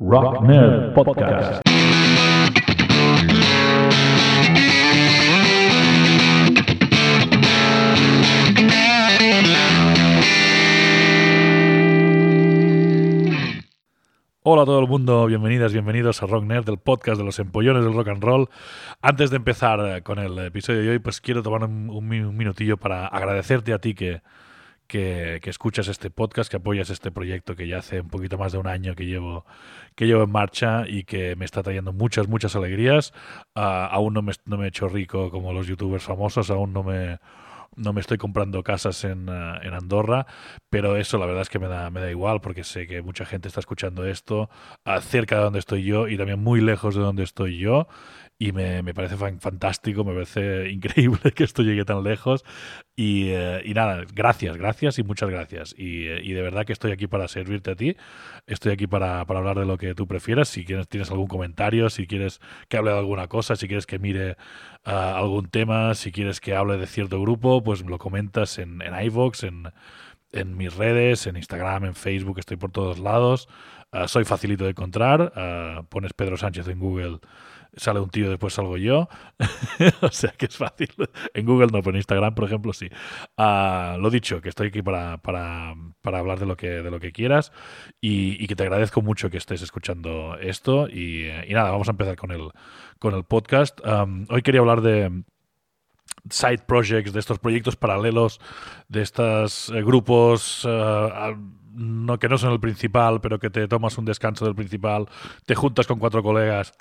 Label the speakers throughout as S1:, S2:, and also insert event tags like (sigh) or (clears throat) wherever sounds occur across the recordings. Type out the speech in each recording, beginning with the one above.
S1: Rock Nerd Podcast. Hola a todo el mundo, bienvenidas, bienvenidos a Rock Nerd, el podcast de los empollones del rock and roll. Antes de empezar eh, con el episodio de hoy, pues quiero tomar un, un mi- un minutillo para agradecerte a ti que, que, escuchas este podcast, que apoyas este proyecto que ya hace un poquito más de un año que llevo, que llevo en marcha y que me está trayendo muchas, muchas alegrías. Ah, aún no me, no me he hecho rico como los youtubers famosos, aún no me, no me estoy comprando casas en, ah, en Andorra, pero eso la verdad es que me da, me da igual porque sé que mucha gente está escuchando esto cerca de donde estoy yo y también muy lejos de donde estoy yo. Y me, me parece fan- fantástico, me parece (laughs) increíble que esto llegue tan lejos. Y, eh, y nada, gracias, gracias y muchas gracias. Y, eh, y de verdad que estoy aquí para servirte a ti. Estoy aquí para, para hablar de lo que tú prefieras. Si quieres, tienes algún comentario, si quieres que hable de alguna cosa, si quieres que mire ah, algún tema, si quieres que hable de cierto grupo, pues lo comentas en, en iVoox, en, en mis redes, en Instagram, en Facebook, estoy por todos lados. Ah, soy facilito de encontrar. ah, pones Pedro Sánchez en Google, sale un tío, después salgo yo. (laughs) o sea que es fácil. En Google no, pero en Instagram, por ejemplo, sí. Ah, lo dicho, que estoy aquí para, para, hablar de lo que, de lo que quieras y, que te agradezco mucho que estés escuchando esto. Y, nada, vamos a empezar con el, con el podcast. Hoy quería hablar de side projects, de estos proyectos paralelos, de estos eh, grupos eh, no, que no son el principal, pero que te tomas un descanso del principal, te juntas con cuatro colegas,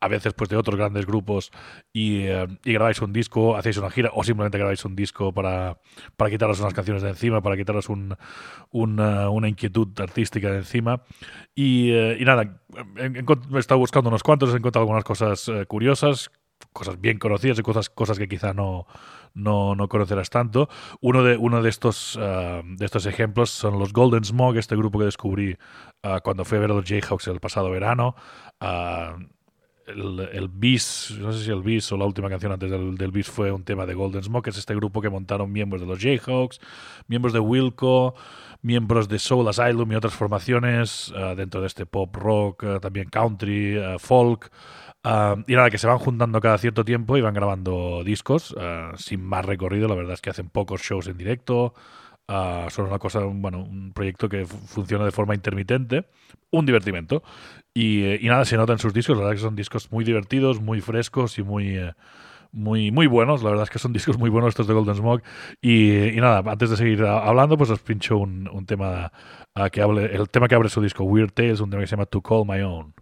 S1: a veces pues de otros grandes grupos, y, eh, grabáis un disco, hacéis una gira, o simplemente grabáis un disco para, para quitaros unas canciones de encima, para quitaros un- una, una inquietud artística de encima. Y, eh, nada, he, estado buscando unos cuantos, he encontrado algunas cosas eh, curiosas, cosas bien conocidas y cosas, cosas que quizá no, no, no conocerás tanto. Uno de, uno de, estos, ah, de estos ejemplos son los Golden Smog, este grupo que descubrí ah, cuando fui a ver a los Jayhawks el pasado verano. Ah, el, el Bis, no sé si el Bis o la última canción antes del, del Bis fue un tema de Golden Smoke, que es este grupo que montaron miembros de los Jayhawks, miembros de Wilco, miembros de Soul Asylum y otras formaciones dentro de este pop rock, también country, folk. Y nada, que se van juntando cada cierto tiempo y van grabando discos ah, sin más recorrido. La verdad es que hacen pocos shows en directo. ah, son una cosa, bueno, un proyecto que fu- funciona de forma intermitente, un divertimento. Y, eh, y nada, se nota en sus discos, la verdad que son discos muy divertidos, muy frescos y muy, eh, muy, muy buenos. La verdad es que son (laughs) discos muy buenos estos de Golden Smoke. Y, nada, antes de seguir ah, hablando, pues os pincho un, un tema ah, que hable, el tema que abre su disco Weird Tales, un tema que se llama To Call My Own.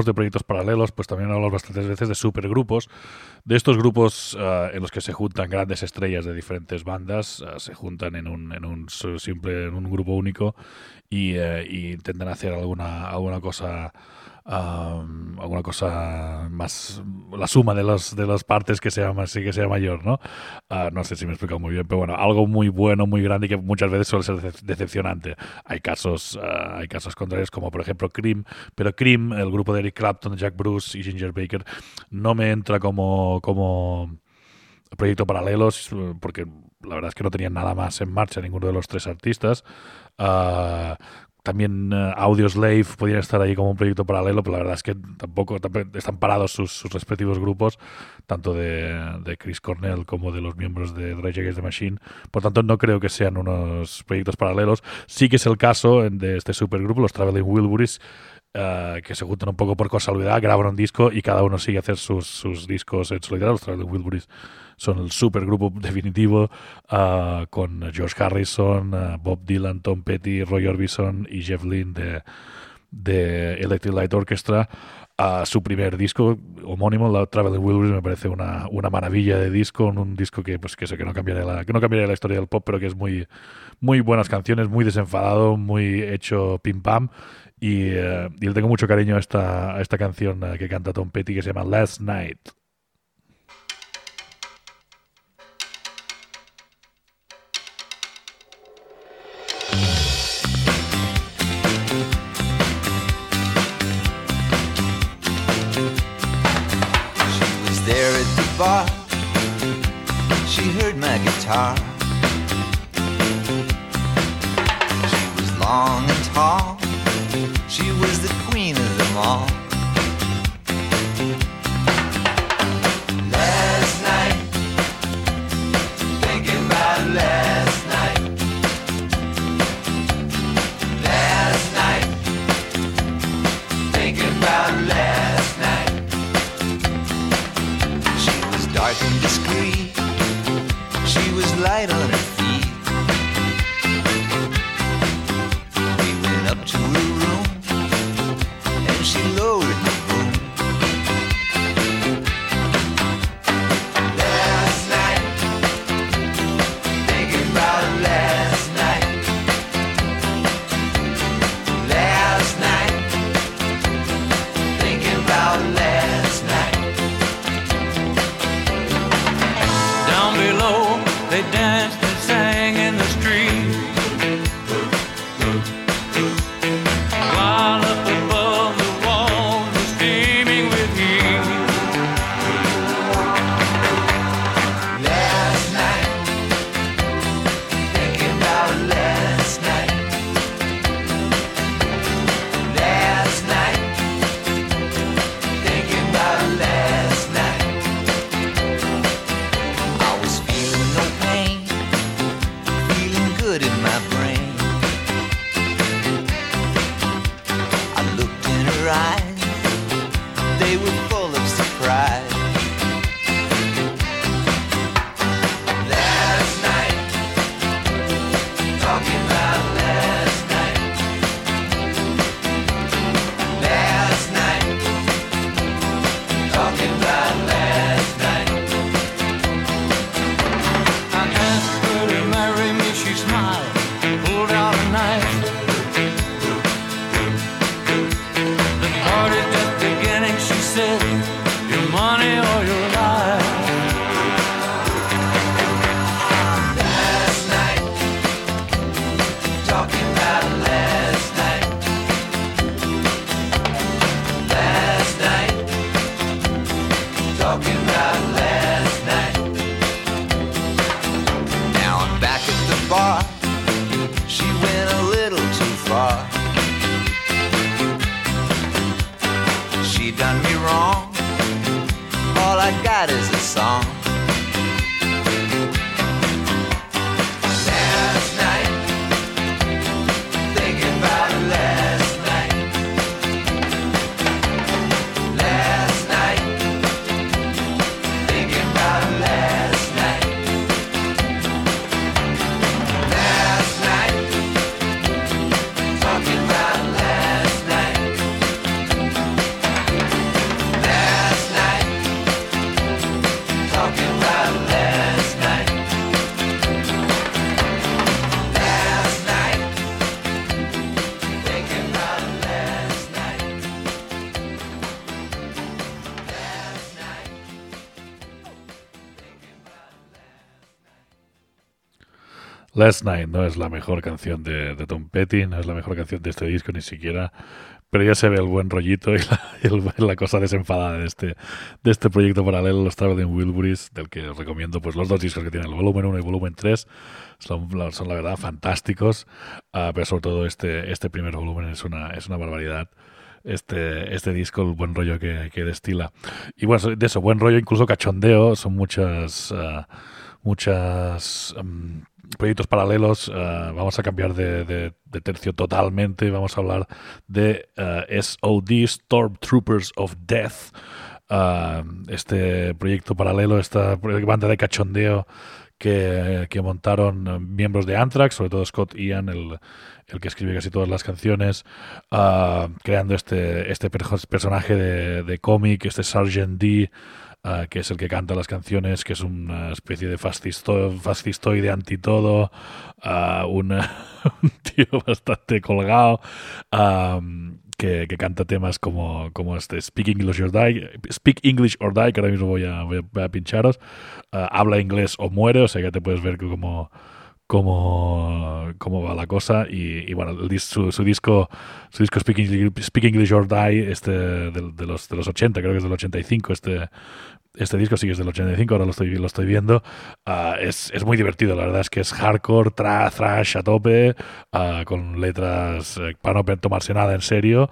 S1: De proyectos paralelos, pues también hablamos bastantes veces de supergrupos, de estos grupos eh, en los que se juntan grandes estrellas de diferentes bandas, eh, se juntan en un, en en un grupo único y, eh, y intentan hacer alguna, alguna cosa um, alguna cosa más la suma de los de las partes que sea más sí que sea mayor no Ah, no sé si me he explicado muy bien pero bueno algo muy bueno muy grande y que muchas veces suele ser decep- decepcionante. Hay casos ah, hay casos contrarios como por ejemplo Cream pero Cream el grupo de Eric Clapton Jack Bruce y Ginger Baker no me entra como como proyecto paralelos porque la verdad es que no tenían nada más en marcha ninguno de los tres artistas. Ah, también eh, Audioslave podrían estar ahí como un proyecto paralelo, pero la verdad es que tampoco tamp- están parados sus, respectivos grupos, tanto de, Chris Cornell como de los miembros de Rage Against the Machine. Por tanto, no creo que sean unos proyectos paralelos. Sí que es el caso de este supergrupo, los Traveling Wilburys, eh, que se juntan un poco por casualidad, graban un disco y cada uno sigue a hacer sus, sus discos en solitario. Los Traveling Wilburys son el supergrupo definitivo ah, con George Harrison, ah, Bob Dylan, Tom Petty, Roy Orbison y Jeff Lynne de, de Electric Light Orchestra. Ah, su primer disco homónimo, la Traveling Wilburys, me parece una, una maravilla de disco, un, disco que pues que sé que no cambiaría la, que no la historia del pop, pero que es muy muy buenas canciones, muy desenfadado, muy hecho pim pam. Y, eh, y le tengo mucho cariño a esta, a esta canción eh, que canta Tom Petty que se llama Last Night.
S2: Guitar. She was long and tall. She was the queen of them all. Last night, thinking about last night. Last night, thinking about last night. She was dark and discreet. Was light on her Last Night no
S1: es la mejor canción de, de Tom Petty, no es la mejor canción de este disco ni siquiera, pero ya se ve el buen rollito y la, (laughs) y el- la cosa desenfadada de este, de este proyecto paralelo, los Traveling Wilburys, del que os recomiendo pues los dos discos que tienen, el volumen 1 y volumen 3, son, son la verdad fantásticos, ah, pero sobre todo este, este primer volumen es una, es una barbaridad. Este, este disco, el buen rollo que, que destila. Y bueno, de eso, buen rollo, incluso cachondeo, son muchas, ah, muchas mm, proyectos paralelos. ah, vamos a cambiar de, de- tercio totalmente. Vamos a hablar de ah, SOD, Stormtroopers of Death. Ah, este proyecto paralelo, esta banda de cachondeo que, que montaron eh, miembros de Anthrax, sobre todo Scott Ian, el, el que escribe casi todas las canciones, creando este, este personaje de, de cómic, este Sergeant D, ah, que es el que canta las canciones, que es una especie de fascisto, fascistoide anti todo, ah, (laughs) un, un tío bastante colgado. ah, que, que canta temas como, como este Speak English or Die, Speak English or Die, que ahora mismo voy a, voy a, voy a pincharos. Habla inglés o muere, o sea que te puedes ver cómo, cómo, cómo va la cosa. Y, y bueno, el su, su disco, su disco Speak English, Speak English or Die, este de, de los, de los 80, creo que es del 85, este, este disco sí que es del 85, ahora lo estoy, lo estoy viendo. Ah, es, es muy divertido, la verdad es que es hardcore, tra, thrash a tope, ah, con letras eh, para no tomarse nada en serio.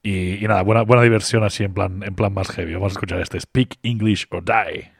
S1: Y, y nada, buena, buena diversión así en plan, en plan más heavy. Vamos a escuchar este Speak English or Die.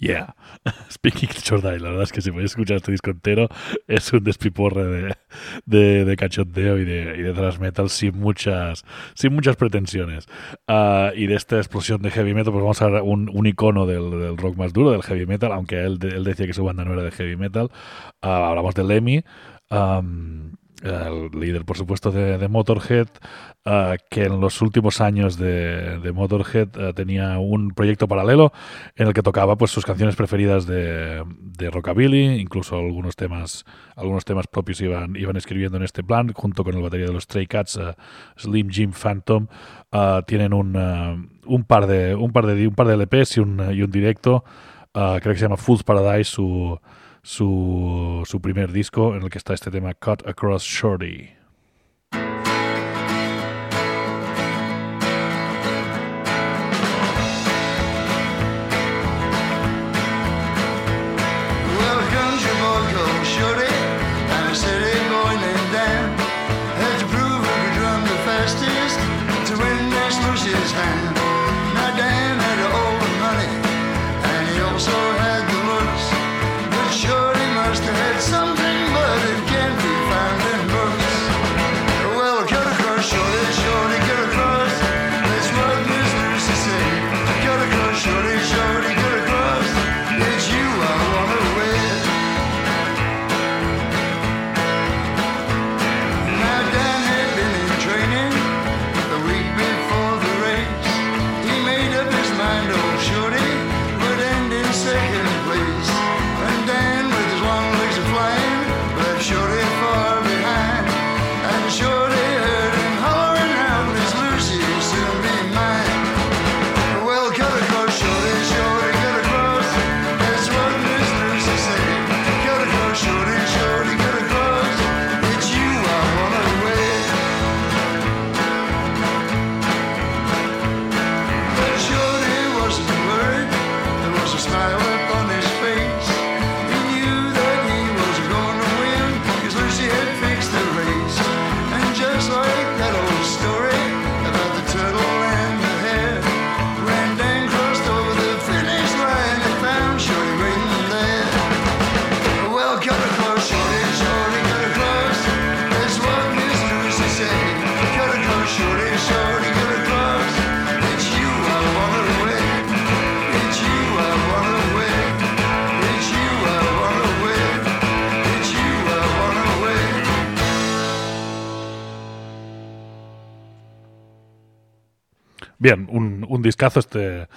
S1: Yeah. (laughs) Speaking Jordan, la verdad es que si podéis escuchar este disco entero, es un despiporre de, de, de cachondeo y de, y de thrash metal sin muchas, sin muchas pretensiones. Ah, y de esta explosión de heavy metal, pues vamos a ver un, un icono del, del rock más duro, del heavy metal, aunque él, él decía que su banda no era de heavy metal. Ah, hablamos de Lemmy. am, el líder, por supuesto, de, Motorhead, ah, que en los últimos años de, Motorhead ah, tenía un proyecto paralelo en el que tocaba pues sus canciones preferidas de, de rockabilly, incluso algunos temas, algunos temas propios iban, iban escribiendo en este plan, junto con el batería de los Stray Cats, ah, Slim Jim Phantom, tienen un, un par de un par de un par de LPs y un, y un directo, creo que se llama Fool's Paradise, su su, su primer disco en el que está este tema Cut Across Shorty. Discazo este,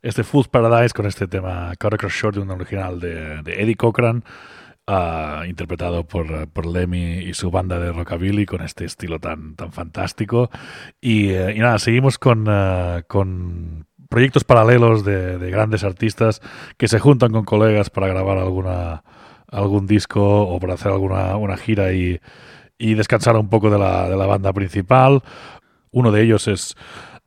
S1: este Paradise con este tema Cut Across Short, un original de, Eddie Cochran, ah, interpretado por, por Lemmy y su banda de rockabilly con este estilo tan, tan fantástico. Y, eh, nada, seguimos con, ah, con proyectos paralelos de, de grandes artistas que se juntan con colegas para grabar alguna, algún disco o para hacer alguna una gira y, y descansar un poco de la, de la banda principal. Uno de ellos es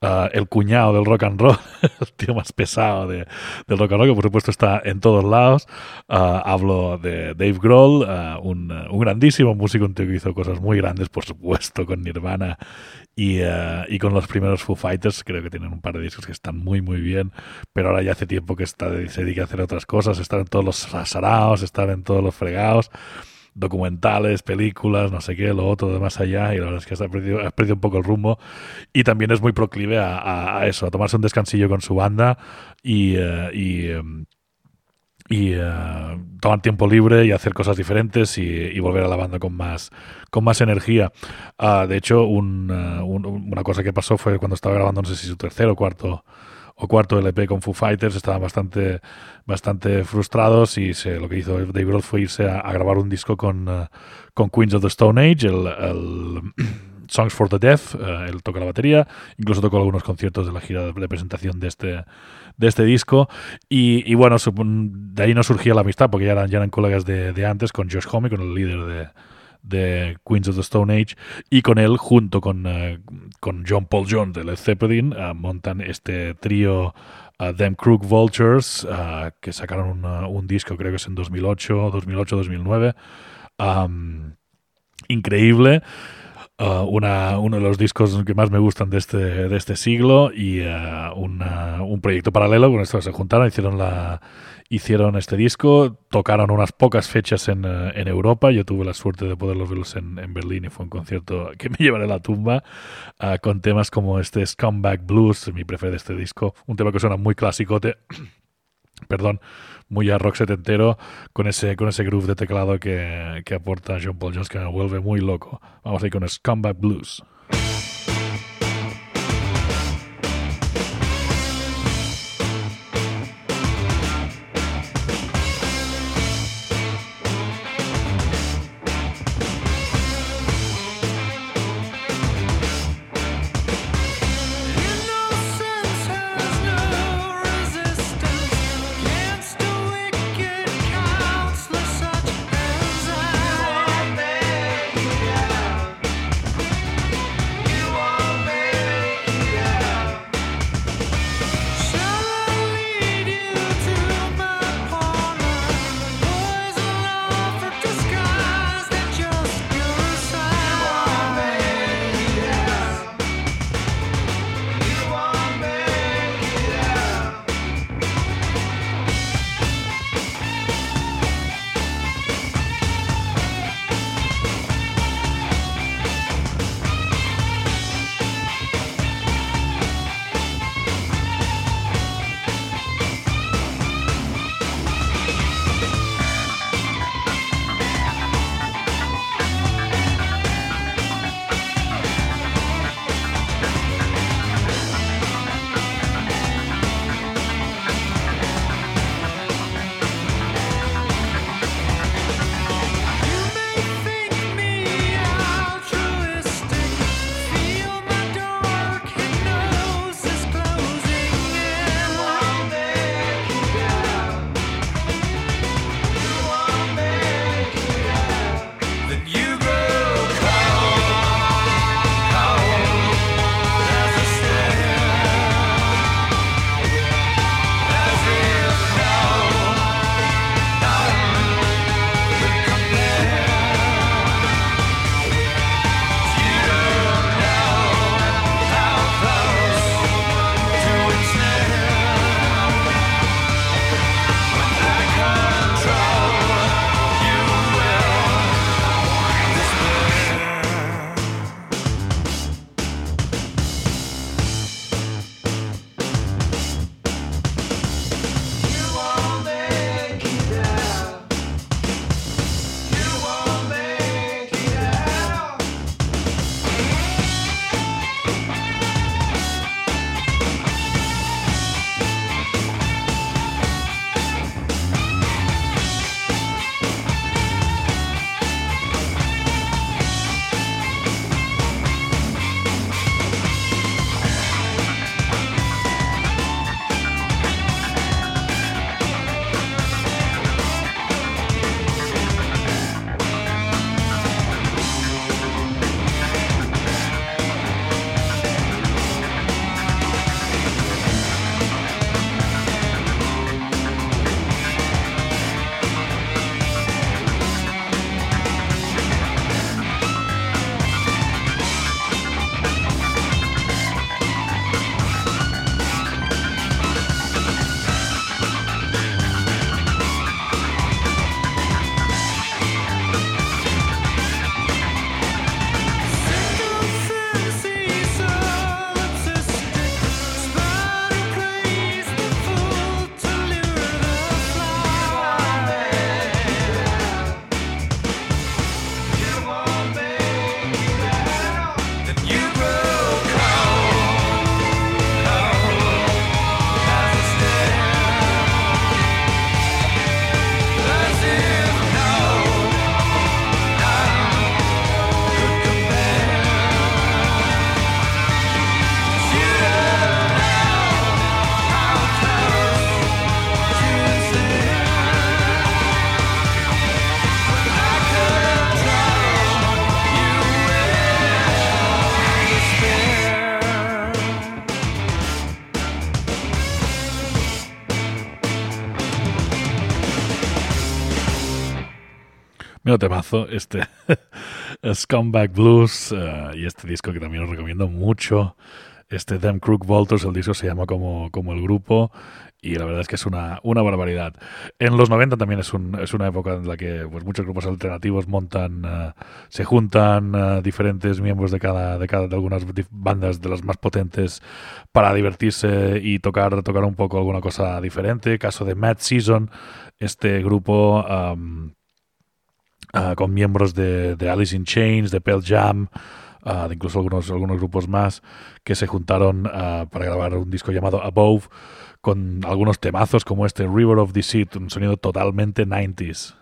S1: ah, el cuñado del rock and roll, (laughs) el tío más pesado de- del rock and roll, que por supuesto está en todos lados. Ah, hablo de Dave Grohl, ah, un, un grandísimo músico, un tío que hizo cosas muy grandes, por supuesto, con Nirvana y, y con los primeros Foo Fighters. Creo que tienen un par de discos que están muy, muy bien, pero ahora ya hace tiempo que está, se dedica a hacer otras cosas, estar en todos los saraos, estar en todos los fregados documentales, películas, no sé qué, lo otro de más allá, y la verdad es que se ha perdido, ha perdido un poco el rumbo. Y también es muy proclive a, eso, a tomarse un descansillo con su banda y, eh, y, em, y, eh, tomar tiempo libre y hacer cosas diferentes y, volver a la banda con más, con más energía. Ah, de hecho, un, un- una cosa que pasó fue cuando estaba grabando, no sé si su tercer o cuarto o cuarto LP con Foo Fighters, estaban bastante, bastante frustrados y se, lo que hizo Dave Grohl fue irse a, grabar un disco con, eh, con Queens of the Stone Age, el, (clears throat) Songs for the Deaf, eh, él toca la batería, incluso tocó algunos conciertos de la gira de, presentación de este, de este disco. Y, bueno, de ahí no surgía la amistad porque ya eran, ya eran colegas de, de antes con Josh Homme, con el líder de, de Queens of the Stone Age y con él junto con, eh, con John Paul Jones de Led Zeppelin eh, montan este trío eh, Them Crook Vultures que sacaron un disco creo que es en 2008 2008 2009 Am, increíble Uh, una, uno de los discos que más me gustan de este, de este siglo y uh, una- un proyecto paralelo con esto se juntaron, hicieron, la, hicieron este disco, tocaron unas pocas fechas en, uh, en Europa, yo tuve la suerte de poderlos verlos en, en Berlín y fue un concierto que me (laughs) llevaré a la tumba uh, con temas como este Scumbag Blues, mi preferido de este disco, un tema que suena muy clasicote (coughs) perdón, muy a rock setentero, con ese, con ese groove de teclado que, que aporta John Paul Jones que me vuelve muy loco. Vamos a ir con Scumbag Blues.
S3: Temazo, este (laughs) Scumbag Blues eh, y este disco que también os recomiendo mucho. Este Them Crook Volters, el disco se llama como, como el grupo y la verdad es que es una, una barbaridad. En los 90 también es, un- es una época en la que pues, muchos grupos alternativos montan, eh, se juntan eh, diferentes miembros de cada, de cada de algunas bandas de las más potentes para divertirse y tocar, tocar un poco alguna cosa diferente. Caso de Mad Season, este grupo ah, con miembros de, de Alice in Chains, de Pearl Jam, ah, de incluso algunos, algunos grupos más que se juntaron ah, para grabar un disco llamado Above con algunos temazos como este River of Deceit, un sonido totalmente 90s.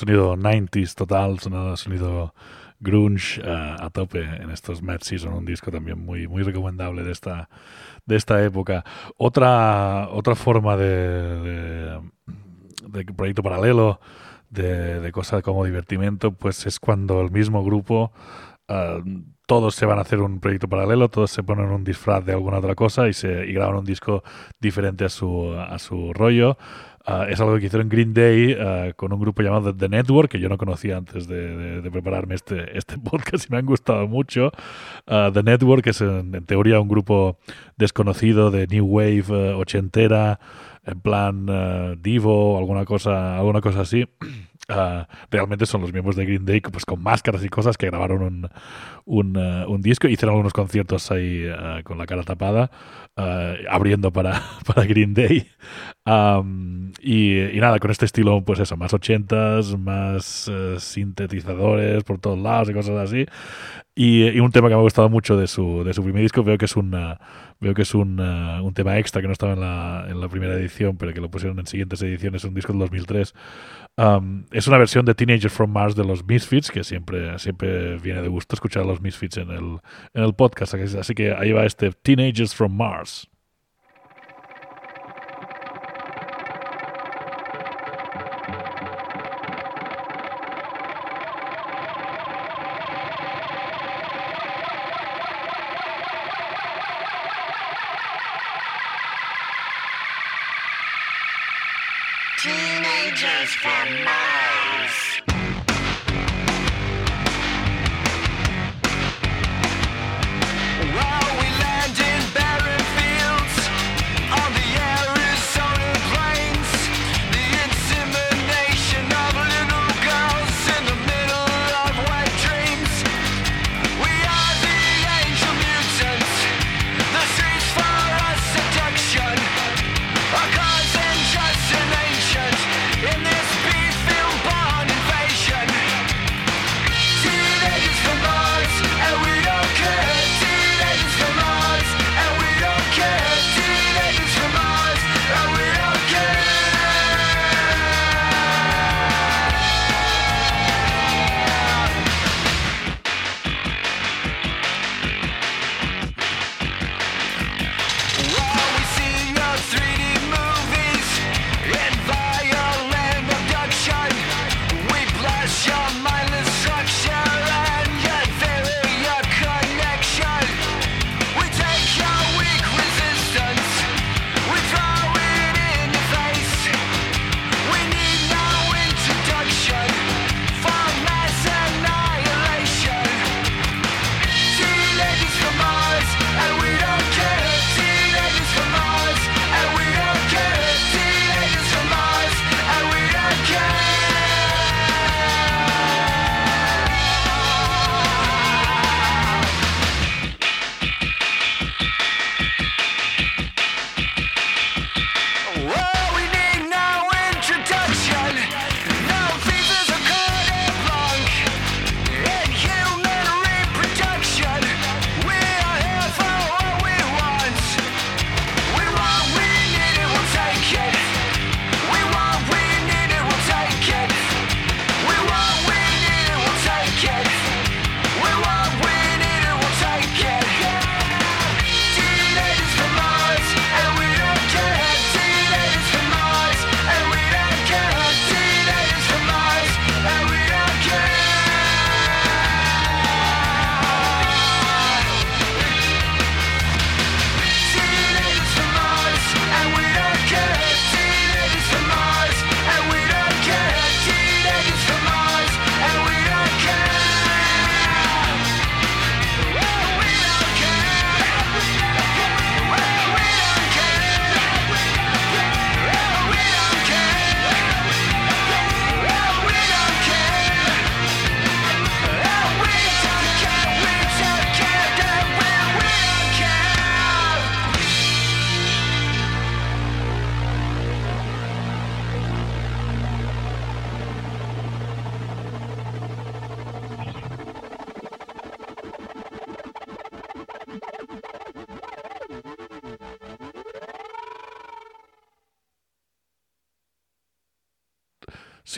S1: Sonido 90s total, sonido, grunge eh, a tope en estos Mad Season, un disco también muy, muy recomendable de esta, de esta época. Otra, otra forma de, de, proyecto paralelo, de, de cosa como divertimento, pues es cuando el mismo grupo eh, todos se van a hacer un proyecto paralelo, todos se ponen un disfraz de alguna otra cosa y, se, y graban un disco diferente a su, a su rollo. Uh, es algo que hicieron Green Day uh, con un grupo llamado The Network, que yo no conocía antes de, de, de prepararme este, este, (laughs) podcast y me han gustado mucho. Uh, The Network es en, en, teoría un grupo desconocido de New Wave ochentera, en plan Divo, alguna cosa, alguna cosa así. (clears throat) Uh, realmente son los miembros de Green Day pues con máscaras y cosas que grabaron un, un, uh, un disco hicieron algunos conciertos ahí uh, con la cara tapada abriendo para, (laughs) para, Green Day. Um, y, y, nada con este estilo pues eso más ochentas más sintetizadores por todos lados y cosas así. Y, y, un tema que me ha gustado mucho de su, de su primer disco veo que es un veo que es un, un tema extra que no estaba en la, en la primera edición pero que lo pusieron en siguientes ediciones un disco del 2003 Um, es una versión de Teenagers from Mars de los Misfits, que siempre, siempre viene de gusto escuchar a los Misfits en el, en el podcast. Así que ahí va este Teenagers from Mars.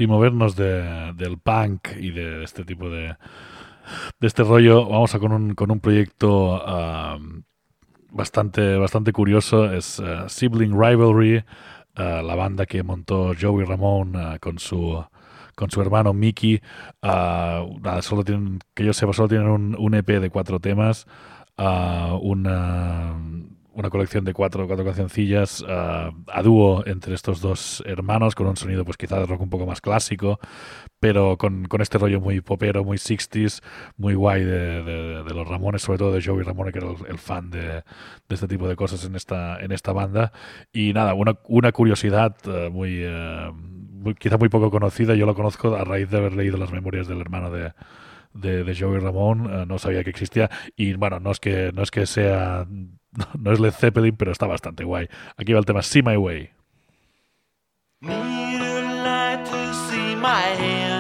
S1: Movernos de- del punk y de este tipo de, este rollo, vamos a con un, con un proyecto ah, bastante, bastante curioso. Es ah, Sibling Rivalry, ah, la banda que montó Joey Ramón ah, con su con su hermano Mickey. Solo tienen, que yo sepa, solo tienen un, un EP de cuatro temas, una, una colección de cuatro, cuatro cancioncillas ah, a dúo entre estos dos hermanos, con un sonido pues quizá de rock un poco más clásico, pero con, con este rollo muy popero, muy 60s, muy guay de, de- los Ramones, sobre todo de Joey Ramone, que era el, fan de, de este tipo de cosas en esta, en esta banda. Y nada, una, una curiosidad eh, muy, eh, muy- quizá muy poco conocida, yo lo conozco a raíz de haber leído las memorias del hermano de, de, de Joey Ramón, eh, no sabía que existía y bueno, no es que, no es que sea, (laughs) no es Led Zeppelin, pero está bastante guay. Aquí va el tema See My Way.
S4: Need a light to see my hand,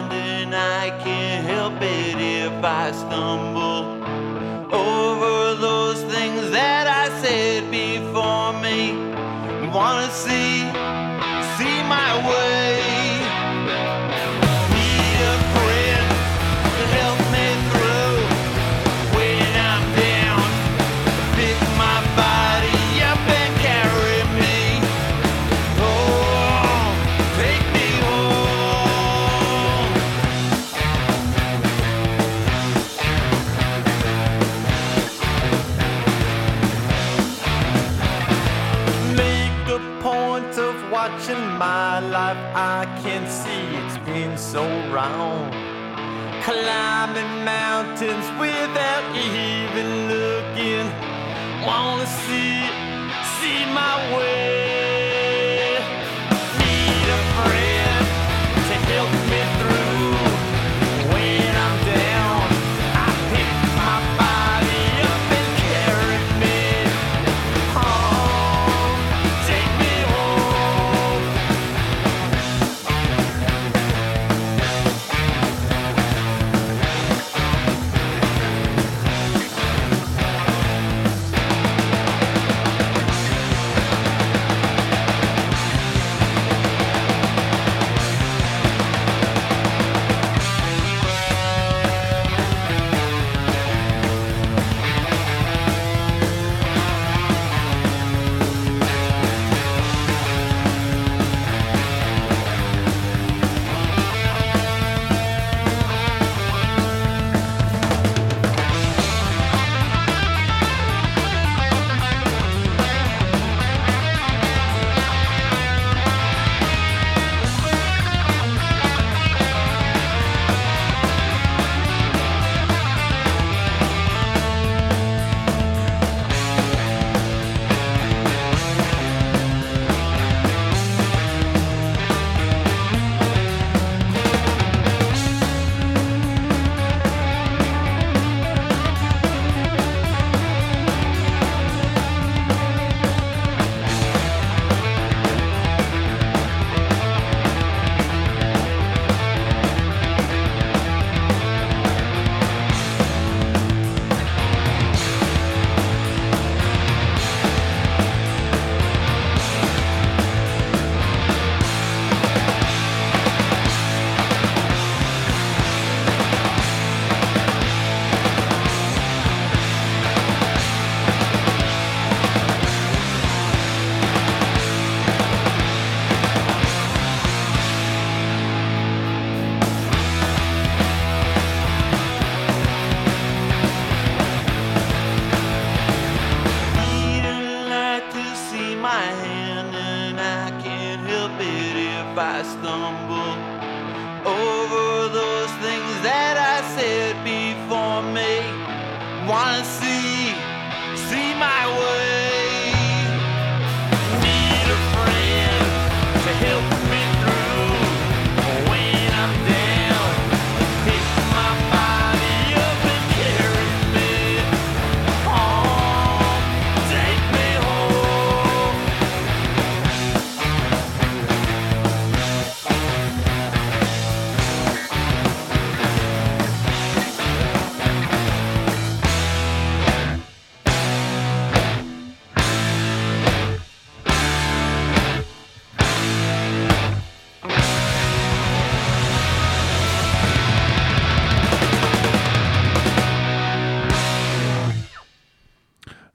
S4: so wrong. Climbing mountains without even looking. Wanna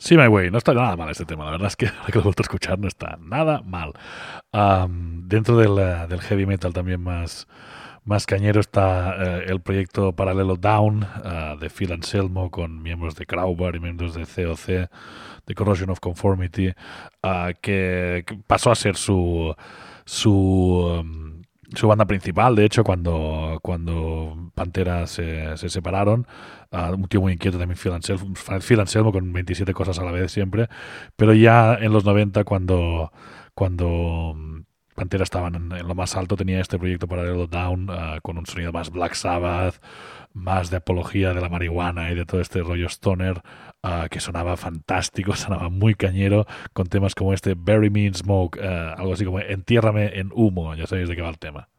S4: See My Way,
S1: no está nada mal este tema, la verdad es que (laughs) ahora que lo he vuelto a escuchar no está nada mal. Am, dentro del, eh, del heavy metal también más, más cañero está eh, el proyecto paralelo Down eh, de Phil Anselmo con miembros de Crowbar y miembros de COC, de Corrosion of Conformity, ah, que, pasó a ser su su um, banda principal, de hecho, cuando, Pantera se separaron. Ah, un tío muy inquieto también, Phil Anselmo, Phil Anselmo, con 27 cosas a la vez siempre. Pero ya en los 90, cuando, cuando mm, Pantera estaban en, en lo más alto, tenía este proyecto paralelo Down, ah, con un sonido más Black Sabbath, más de apología de la marihuana y de todo este rollo stoner, ah, que sonaba fantástico, (laughs) sonaba muy cañero, con temas como este Bury Me in Smoke, ah, algo así como Entiérrame en humo, ya sabéis de qué va el tema.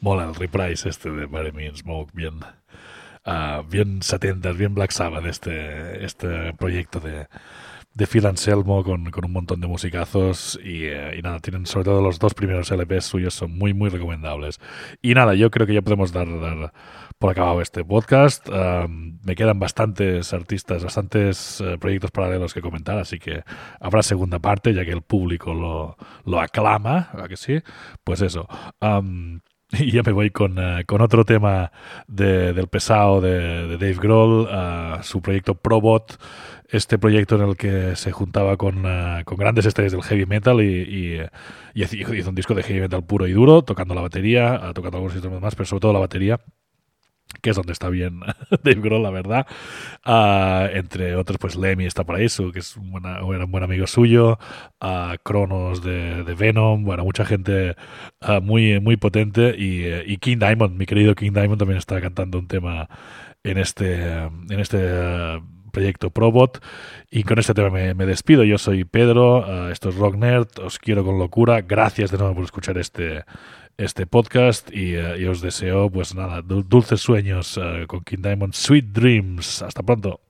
S1: Mola el reprise este de Bury Me Smoke, bien, ah, bien 70, bien Black Sabbath este, este proyecto de, de Phil Anselmo con, con un montón de musicazos y, eh, y nada, tienen sobre todo los dos primeros LPs suyos son muy muy recomendables. Y nada, yo creo que ya podemos dar, dar por acabado este podcast. Um, me quedan bastantes artistas, bastantes eh, proyectos paralelos que comentar, así que habrá segunda parte, ya que el público lo, lo aclama, ¿a que sí? Pues eso. Um, (laughs) y ya me voy con, eh, con otro tema de- del pesado de, Dave Grohl, eh, su proyecto Probot, este proyecto en el que se juntaba con, eh, con grandes estrellas del heavy metal y, y, hizo un disco de heavy metal puro y duro, tocando la batería, tocando algunos instrumentos más, pero sobre todo la batería que es donde está bien (laughs) Dave Grohl, la verdad. Ah, entre otros, pues Lemmy está por ahí, que es un, buen amigo suyo. ah, Cronos de, Venom, bueno, mucha gente ah, muy, muy potente. Y, eh, y King Diamond, mi querido King Diamond, también está cantando un tema en este, eh, en este eh, proyecto Probot. Y con este tema me, despido. Yo soy Pedro, esto es Rock Nerd, os quiero con locura. Gracias de nuevo por escuchar este, este podcast y, eh, y os deseo, pues nada, dul- dulces sueños eh, con King Diamond, Sweet Dreams. Hasta pronto.